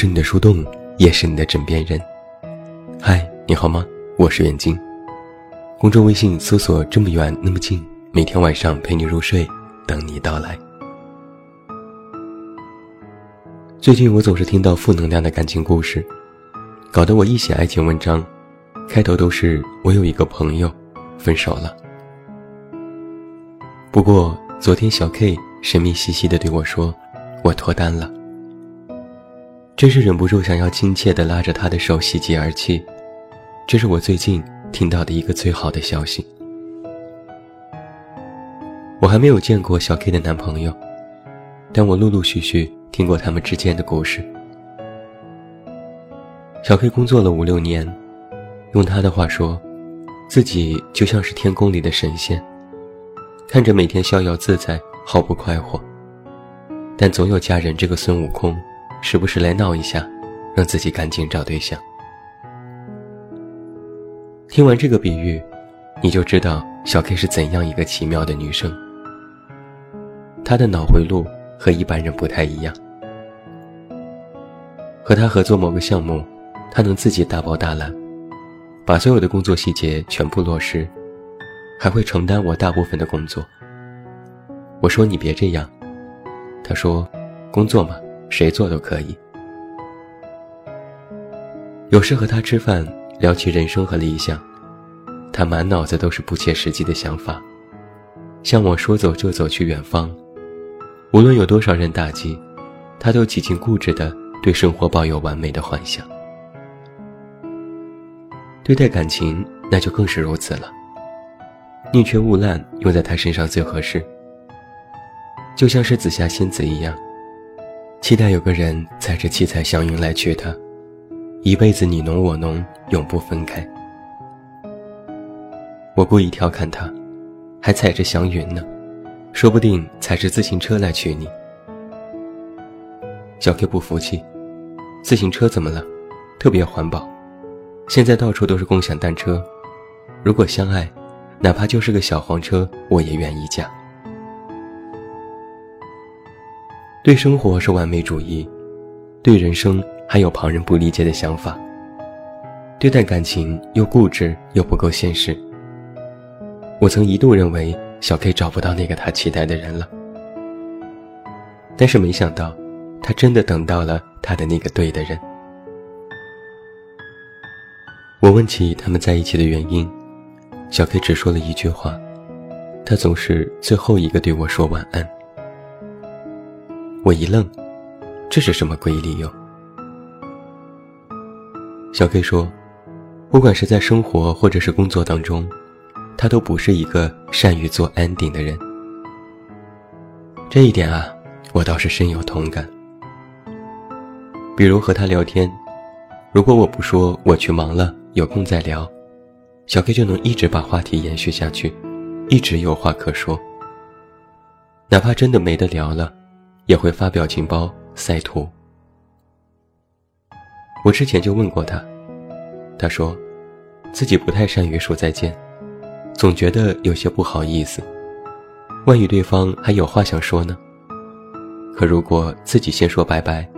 是你的树洞，也是你的枕边人。嗨，你好吗？我是远近。公众微信搜索“这么远那么近”，每天晚上陪你入睡，等你到来。最近我总是听到负能量的感情故事，搞得我一写爱情文章，开头都是我有一个朋友分手了。不过昨天小 K 神秘兮兮的对我说：“我脱单了。”真是忍不住想要亲切地拉着他的手喜极而泣，这是我最近听到的一个最好的消息。我还没有见过小 K 的男朋友，但我陆陆续续听过他们之间的故事。小 K 工作了五六年，用他的话说，自己就像是天宫里的神仙，看着每天逍遥自在，毫不快活，但总有家人这个孙悟空。时不时来闹一下，让自己赶紧找对象。听完这个比喻，你就知道小 K 是怎样一个奇妙的女生。她的脑回路和一般人不太一样。和她合作某个项目，她能自己大包大揽，把所有的工作细节全部落实，还会承担我大部分的工作。我说你别这样，她说，工作嘛。谁做都可以。有时和他吃饭，聊起人生和理想，他满脑子都是不切实际的想法，向我说走就走去远方。无论有多少人打击，他都几近固执的对生活抱有完美的幻想。对待感情，那就更是如此了。宁缺毋滥，用在他身上最合适。就像是紫霞仙子一样。期待有个人载着七彩祥云来娶她，一辈子你侬我侬，永不分开。我故意调侃他，还踩着祥云呢，说不定踩着自行车来娶你。小 K 不服气，自行车怎么了？特别环保，现在到处都是共享单车。如果相爱，哪怕就是个小黄车，我也愿意嫁。对生活是完美主义，对人生还有旁人不理解的想法。对待感情又固执又不够现实。我曾一度认为小 K 找不到那个他期待的人了，但是没想到，他真的等到了他的那个对的人。我问起他们在一起的原因，小 K 只说了一句话：他总是最后一个对我说晚安。我一愣，这是什么诡异理由？小 K 说，不管是在生活或者是工作当中，他都不是一个善于做 ending 的人。这一点啊，我倒是深有同感。比如和他聊天，如果我不说我去忙了，有空再聊，小 K 就能一直把话题延续下去，一直有话可说。哪怕真的没得聊了。也会发表情包、晒图。我之前就问过他，他说，自己不太善于说再见，总觉得有些不好意思。万一对方还有话想说呢？可如果自己先说拜拜，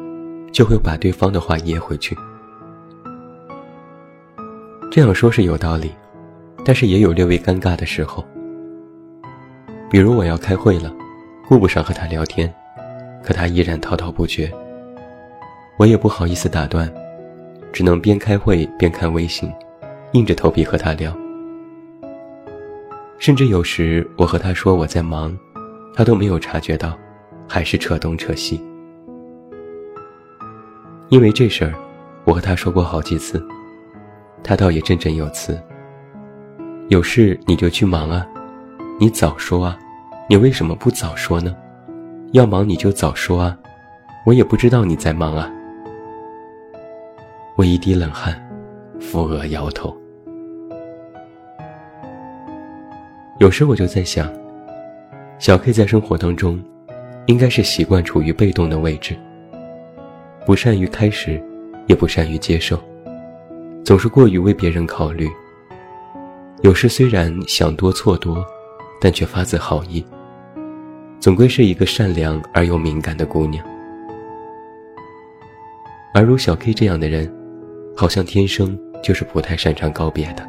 就会把对方的话噎回去。这样说是有道理，但是也有略微尴尬的时候。比如我要开会了，顾不上和他聊天。可他依然滔滔不绝，我也不好意思打断，只能边开会边看微信，硬着头皮和他聊。甚至有时我和他说我在忙，他都没有察觉到，还是扯东扯西。因为这事儿，我和他说过好几次，他倒也振振有词。有事你就去忙啊，你早说啊，你为什么不早说呢？要忙你就早说啊，我也不知道你在忙啊。我一滴冷汗，扶额摇头。有时我就在想，小 K 在生活当中，应该是习惯处于被动的位置，不善于开始，也不善于接受，总是过于为别人考虑。有时虽然想多错多，但却发自好意。总归是一个善良而又敏感的姑娘。而如小 K 这样的人，好像天生就是不太擅长告别的，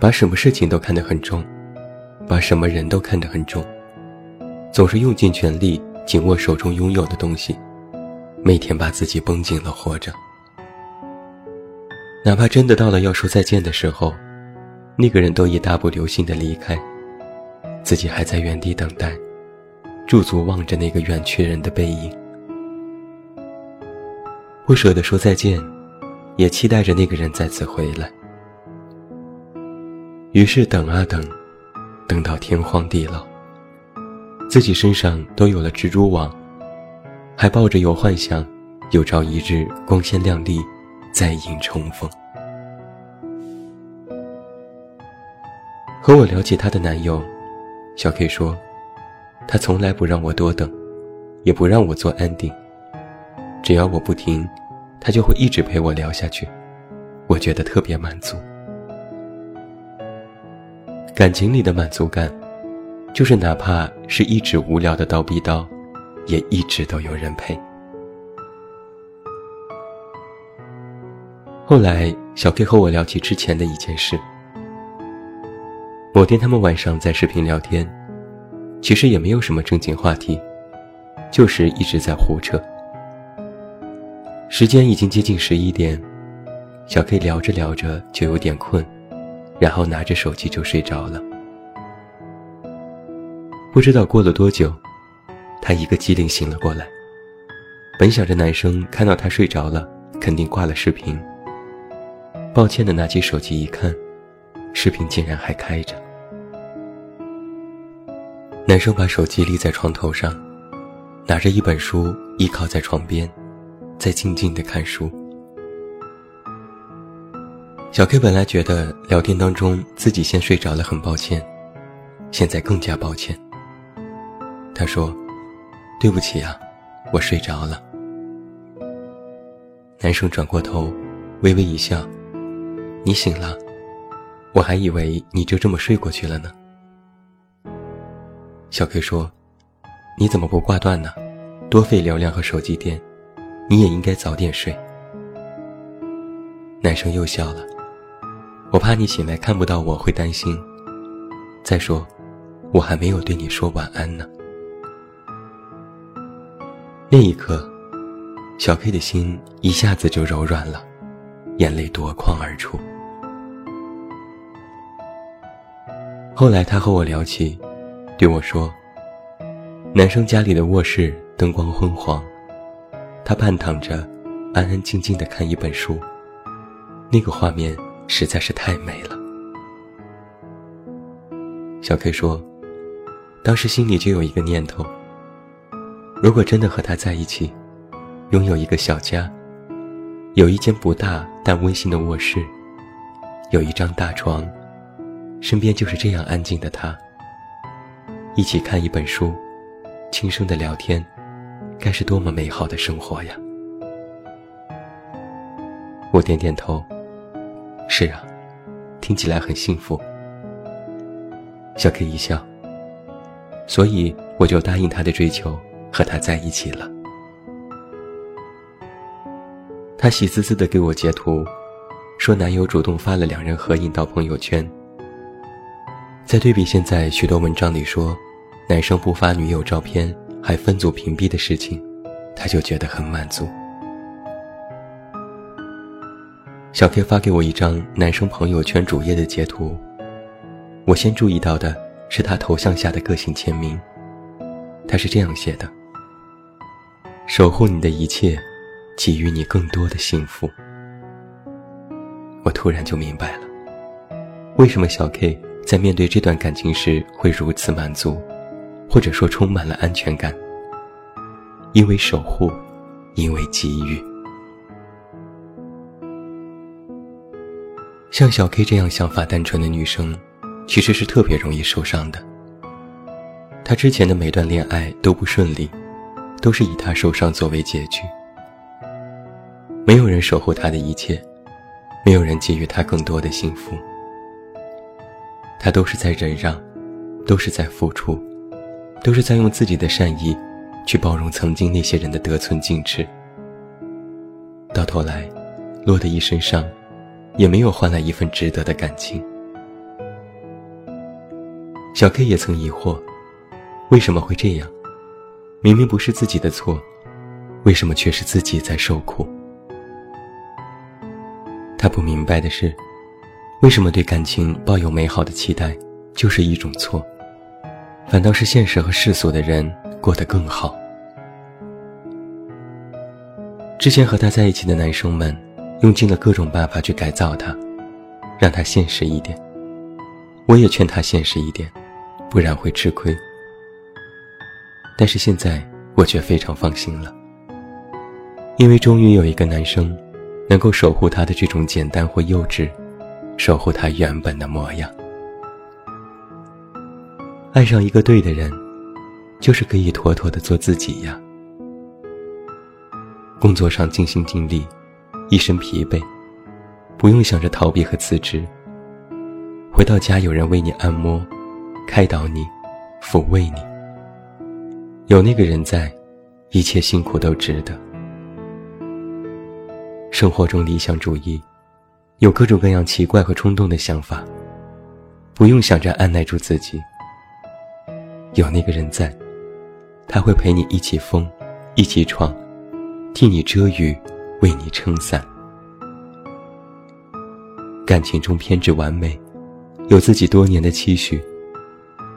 把什么事情都看得很重，把什么人都看得很重，总是用尽全力紧握手中拥有的东西，每天把自己绷紧了活着。哪怕真的到了要说再见的时候，那个人都已大步流星的离开，自己还在原地等待，驻足望着那个远去人的背影。不舍得说再见，也期待着那个人再次回来。于是等啊等，等到天荒地老，自己身上都有了蜘蛛网，还抱着有幻想，有朝一日光鲜亮丽，再迎重逢。和我聊起她的男友，小 K 说，他从来不让我多等，也不让我做 ending。只要我不停，他就会一直陪我聊下去，我觉得特别满足。感情里的满足感，就是哪怕是一直无聊的叨逼叨，也一直都有人陪。后来，小 K 和我聊起之前的一件事。某天他们晚上在视频聊天，其实也没有什么正经话题，就是一直在胡扯。时间已经接近十一点，小 K 聊着聊着就有点困，然后拿着手机就睡着了。不知道过了多久，他一个机灵醒了过来。本想着男生看到他睡着了，肯定挂了视频。抱歉的拿起手机一看，视频竟然还开着。男生把手机立在床头上，拿着一本书依靠在床边。在静静的看书。小 K 本来觉得聊天当中自己先睡着了，很抱歉，现在更加抱歉。他说：“对不起啊，我睡着了。”男生转过头，微微一笑：“你醒了，我还以为你就这么睡过去了呢。”小 K 说：“你怎么不挂断呢？多费流量和手机电。”你也应该早点睡。男生又笑了，我怕你醒来看不到我会担心。再说，我还没有对你说晚安呢。那一刻，小 K 的心一下子就柔软了，眼泪夺眶而出。后来他和我聊起，对我说：“男生家里的卧室灯光昏黄。”他半躺着，安安静静的看一本书，那个画面实在是太美了。小 K 说，当时心里就有一个念头：如果真的和他在一起，拥有一个小家，有一间不大但温馨的卧室，有一张大床，身边就是这样安静的他，一起看一本书，轻声的聊天。该是多么美好的生活呀！我点点头，是啊，听起来很幸福。小 K 一笑，所以我就答应他的追求，和他在一起了。他喜滋滋的给我截图，说男友主动发了两人合影到朋友圈。在对比现在许多文章里说，男生不发女友照片。还分组屏蔽的事情，他就觉得很满足。小 K 发给我一张男生朋友圈主页的截图，我先注意到的是他头像下的个性签名，他是这样写的：“守护你的一切，给予你更多的幸福。”我突然就明白了，为什么小 K 在面对这段感情时会如此满足。或者说充满了安全感，因为守护，因为给予。像小 K 这样想法单纯的女生，其实是特别容易受伤的。她之前的每段恋爱都不顺利，都是以她受伤作为结局。没有人守护她的一切，没有人给予她更多的幸福。她都是在忍让，都是在付出。都是在用自己的善意，去包容曾经那些人的得寸进尺，到头来，落得一身伤，也没有换来一份值得的感情。小 K 也曾疑惑，为什么会这样？明明不是自己的错，为什么却是自己在受苦？他不明白的是，为什么对感情抱有美好的期待就是一种错，反倒是现实和世俗的人过得更好。之前和他在一起的男生们，用尽了各种办法去改造他，让他现实一点。我也劝他现实一点。不然会吃亏。但是现在我却非常放心了，因为终于有一个男生，能够守护他的这种简单或幼稚，守护他原本的模样。爱上一个对的人，就是可以妥妥的做自己呀。工作上尽心尽力，一身疲惫，不用想着逃避和辞职。回到家有人为你按摩。开导你，抚慰你。有那个人在，一切辛苦都值得。生活中理想主义，有各种各样奇怪和冲动的想法，不用想着按耐住自己。有那个人在，他会陪你一起疯，一起闯，替你遮雨，为你撑伞。感情中偏执完美，有自己多年的期许。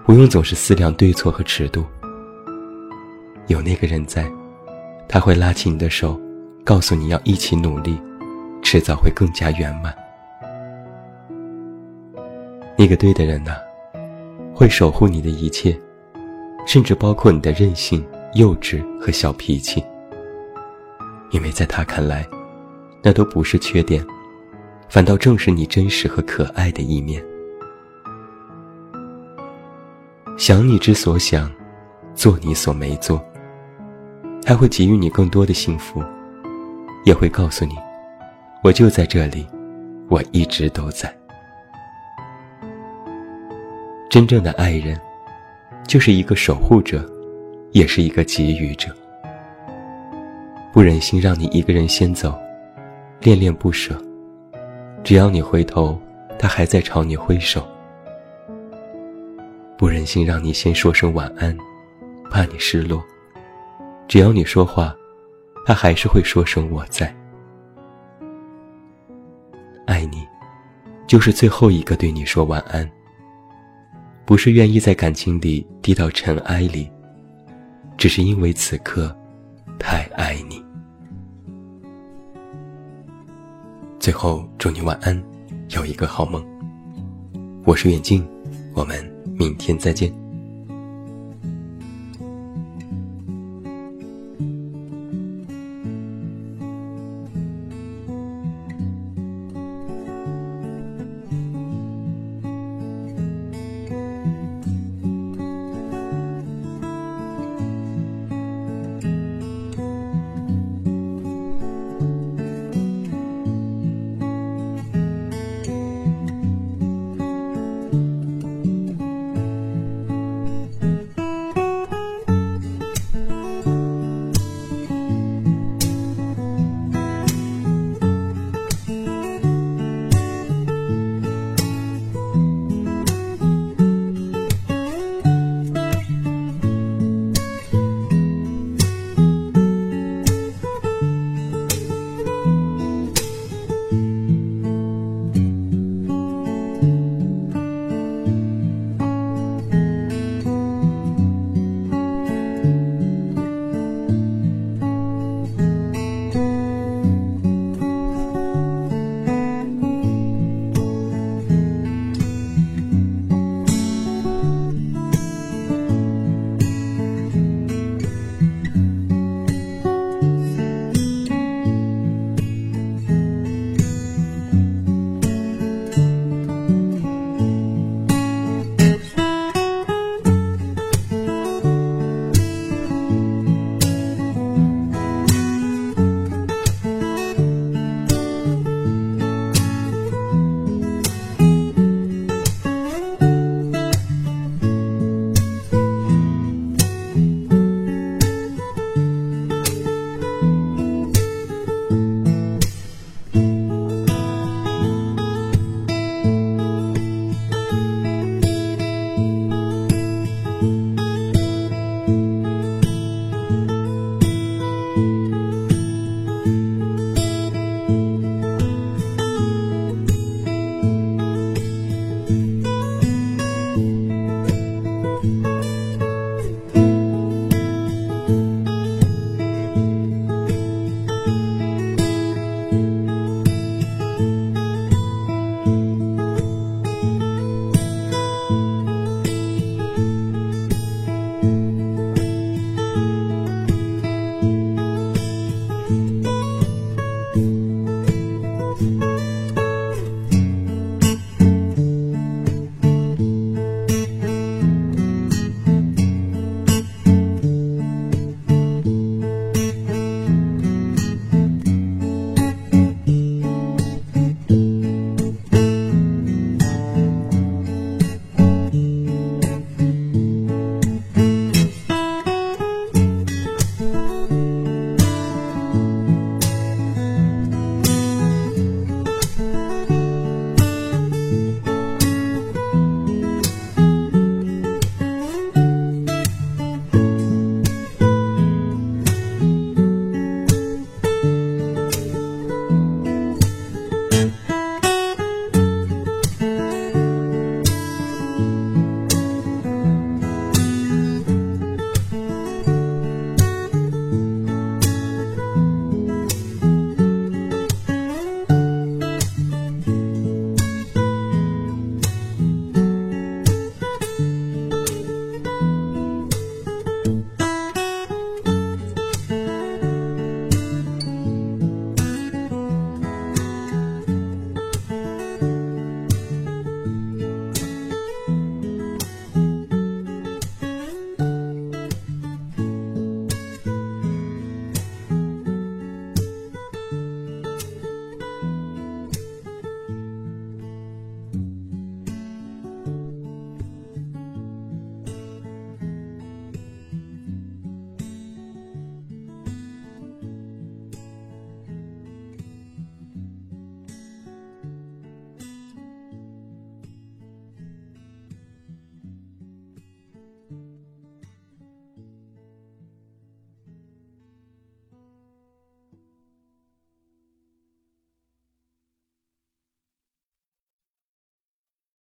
不用总是思量对错和尺度。有那个人在，他会拉起你的手，告诉你要一起努力，迟早会更加圆满。那个对的人呐，会守护你的一切，甚至包括你的任性、幼稚和小脾气。因为在他看来，那都不是缺点，反倒正是你真实和可爱的一面。想你之所想，做你所没做。他会给予你更多的幸福，也会告诉你，我就在这里，我一直都在。真正的爱人，就是一个守护者，也是一个给予者。不忍心让你一个人先走，恋恋不舍。只要你回头，他还在朝你挥手。不忍心让你先说声晚安，怕你失落。只要你说话，他还是会说声我在。爱你，就是最后一个对你说晚安。不是愿意在感情里低到尘埃里，只是因为此刻太爱你。最后，祝你晚安，有一个好梦。我是远近，我们。明天再见。